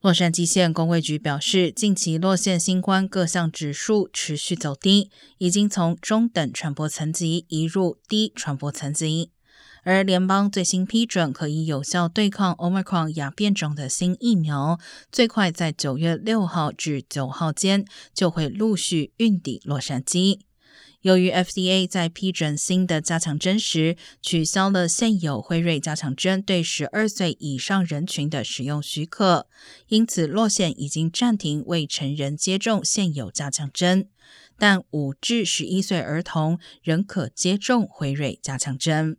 洛杉矶县工卫局表示，近期洛县新冠各项指数持续走低，已经从中等传播层级移入低传播层级。而联邦最新批准可以有效对抗 Omicron 亚变种的新疫苗，最快在九月六号至九号间就会陆续运抵洛杉矶。由于 FDA 在批准新的加强针时，取消了现有辉瑞加强针对十二岁以上人群的使用许可，因此洛县已经暂停为成人接种现有加强针，但五至十一岁儿童仍可接种辉瑞加强针。